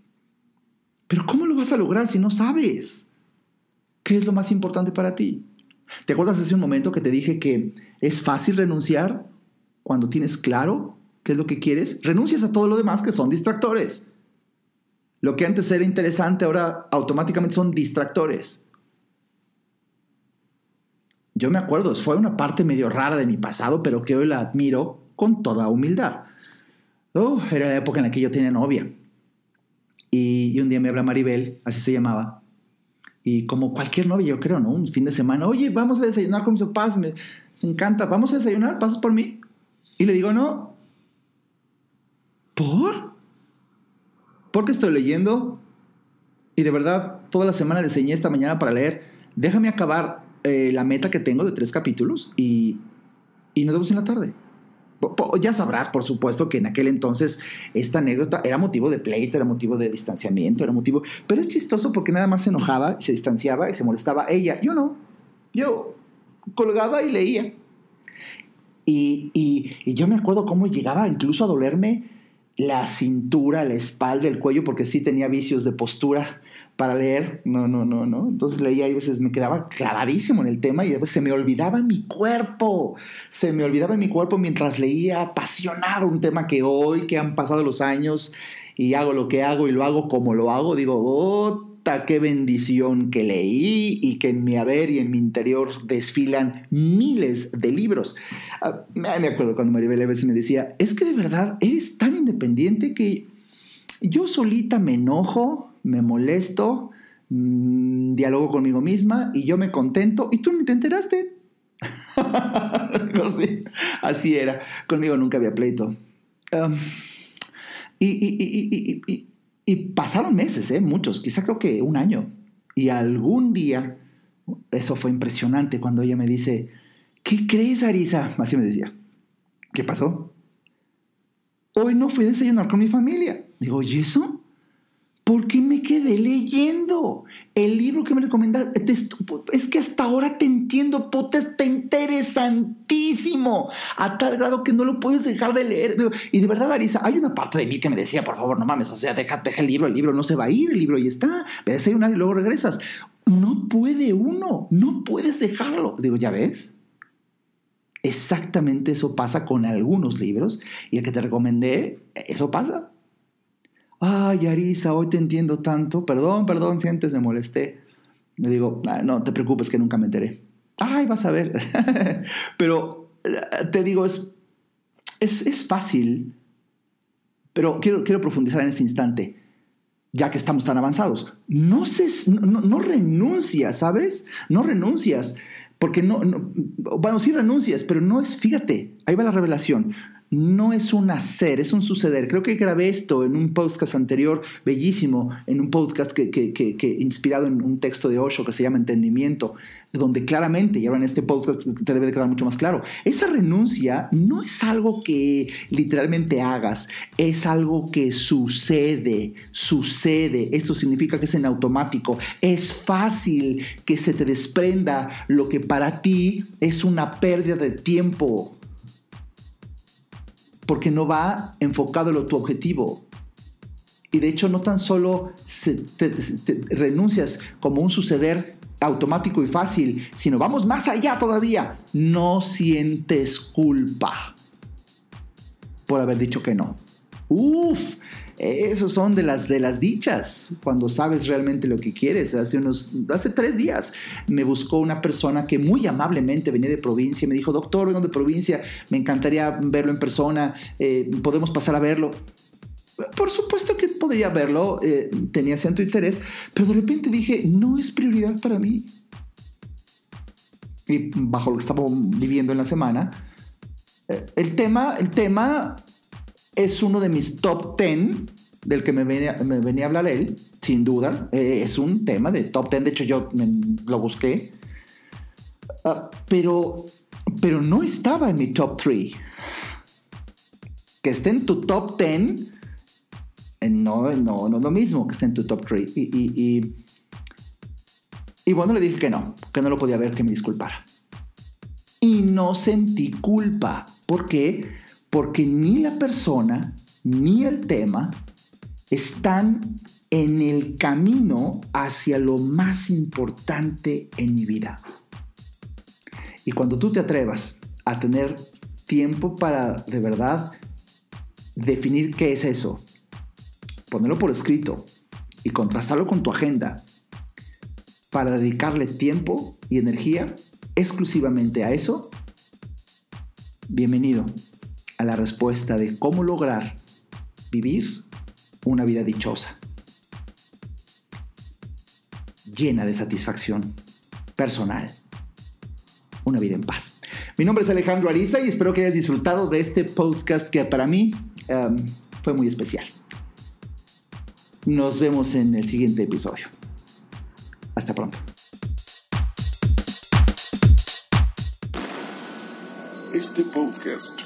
Pero ¿cómo lo vas a lograr si no sabes qué es lo más importante para ti? ¿Te acuerdas hace un momento que te dije que es fácil renunciar cuando tienes claro qué es lo que quieres? Renuncias a todo lo demás que son distractores. Lo que antes era interesante ahora automáticamente son distractores. Yo me acuerdo, fue una parte medio rara de mi pasado, pero que hoy la admiro con toda humildad. Oh, era la época en la que yo tenía novia. Y, un día me habla Maribel, así se llamaba. Y como cualquier novia, yo creo, ¿no? Un fin de semana, oye, vamos a desayunar con mis papás, me, encanta, vamos a desayunar, pasas por mí. Y le digo, no. ¿Por? porque estoy leyendo y de verdad toda la semana diseñé esta mañana para leer. Déjame acabar eh, la meta que tengo de tres capítulos y, y nos vemos en la tarde. Ya sabrás, por supuesto, que en aquel entonces esta anécdota era motivo de pleito, era motivo de distanciamiento, era motivo... Pero es chistoso porque nada más se enojaba, se distanciaba y se molestaba ella. Yo no. Yo colgaba y leía. Y, y, y yo me acuerdo cómo llegaba incluso a dolerme la cintura, la espalda, el cuello, porque sí tenía vicios de postura para leer. No, no, no, no. Entonces leía y a veces me quedaba clavadísimo en el tema y veces se me olvidaba mi cuerpo. Se me olvidaba mi cuerpo mientras leía apasionado un tema que hoy, que han pasado los años y hago lo que hago y lo hago como lo hago, digo, oh, qué bendición que leí y que en mi haber y en mi interior desfilan miles de libros. Ah, me acuerdo cuando Maribel a veces me decía, es que de verdad eres tan independiente que yo solita me enojo, me molesto, mmm, dialogo conmigo misma y yo me contento y tú ni te enteraste. no así era. Conmigo nunca había pleito. y, y, y y pasaron meses, ¿eh? muchos, quizá creo que un año. Y algún día, eso fue impresionante cuando ella me dice, ¿qué crees, Arisa? Así me decía. ¿Qué pasó? Hoy no fui a desayunar con mi familia. Digo, ¿y eso? Porque me quedé leyendo el libro que me recomendaste. Es que hasta ahora te entiendo, puta, está interesantísimo, a tal grado que no lo puedes dejar de leer. Y de verdad, Arisa, hay una parte de mí que me decía, por favor, no mames, o sea, deja, deja el libro, el libro no se va a ir, el libro y está, ve a y luego regresas. No puede uno, no puedes dejarlo. Digo, ¿ya ves? Exactamente eso pasa con algunos libros y el que te recomendé, eso pasa. Ay, Arisa, hoy te entiendo tanto. Perdón, perdón, si antes me molesté. Le digo, ah, no te preocupes que nunca me enteré. Ay, vas a ver. pero eh, te digo, es, es, fácil, pero quiero, quiero profundizar en este instante, ya que estamos tan avanzados. No, se, no, no renuncias, ¿sabes? No renuncias. Porque no, no, bueno, sí renuncias, pero no es, fíjate, ahí va la revelación no es un hacer, es un suceder. Creo que grabé esto en un podcast anterior, bellísimo, en un podcast que, que, inspirado en un texto de Osho que se llama Entendimiento, donde claramente, y ahora en este podcast te debe de quedar mucho más claro, esa renuncia no es algo que literalmente hagas, es algo que sucede, sucede. Esto significa que es en automático. Es fácil que se te desprenda lo que para ti es una pérdida de tiempo porque no va enfocado en tu objetivo. Y de hecho no tan solo renuncias como un suceder automático y fácil, sino vamos más allá todavía. No sientes culpa por haber dicho que no. Uf, esos son de las, de las dichas, cuando sabes realmente lo que quieres. Hace, unos, hace tres días me buscó una persona que muy amablemente venía de provincia me dijo, doctor, vengo de provincia, me encantaría verlo en persona, eh, podemos pasar a verlo. Por supuesto que podría verlo, eh, tenía cierto interés, pero de repente dije, no es prioridad para mí. Y bajo lo que estaba viviendo en la semana, eh, el tema, el tema es uno de mis top 10 del que me venía, me venía a hablar él, sin duda. Eh, es un tema de top 10, de hecho yo lo busqué. Ah, pero, pero no estaba en mi top 3. Que esté en tu top 10, eh, no, no, no es lo mismo que esté en tu top 3. Y, y, y bueno, le dije que no, que no lo podía ver, que me disculpara. Y no sentí culpa. ¿Por qué? Porque ni la persona ni el tema están en el camino hacia lo más importante en mi vida. Y cuando tú te atrevas a tener tiempo para de verdad definir qué es eso, ponerlo por escrito y contrastarlo con tu agenda para dedicarle tiempo y energía exclusivamente a eso, bienvenido a la respuesta de cómo lograr vivir una vida dichosa, llena de satisfacción personal, una vida en paz. Mi nombre es Alejandro Ariza y espero que hayas disfrutado de este podcast que para mí um, fue muy especial. Nos vemos en el siguiente episodio. Hasta pronto. Este podcast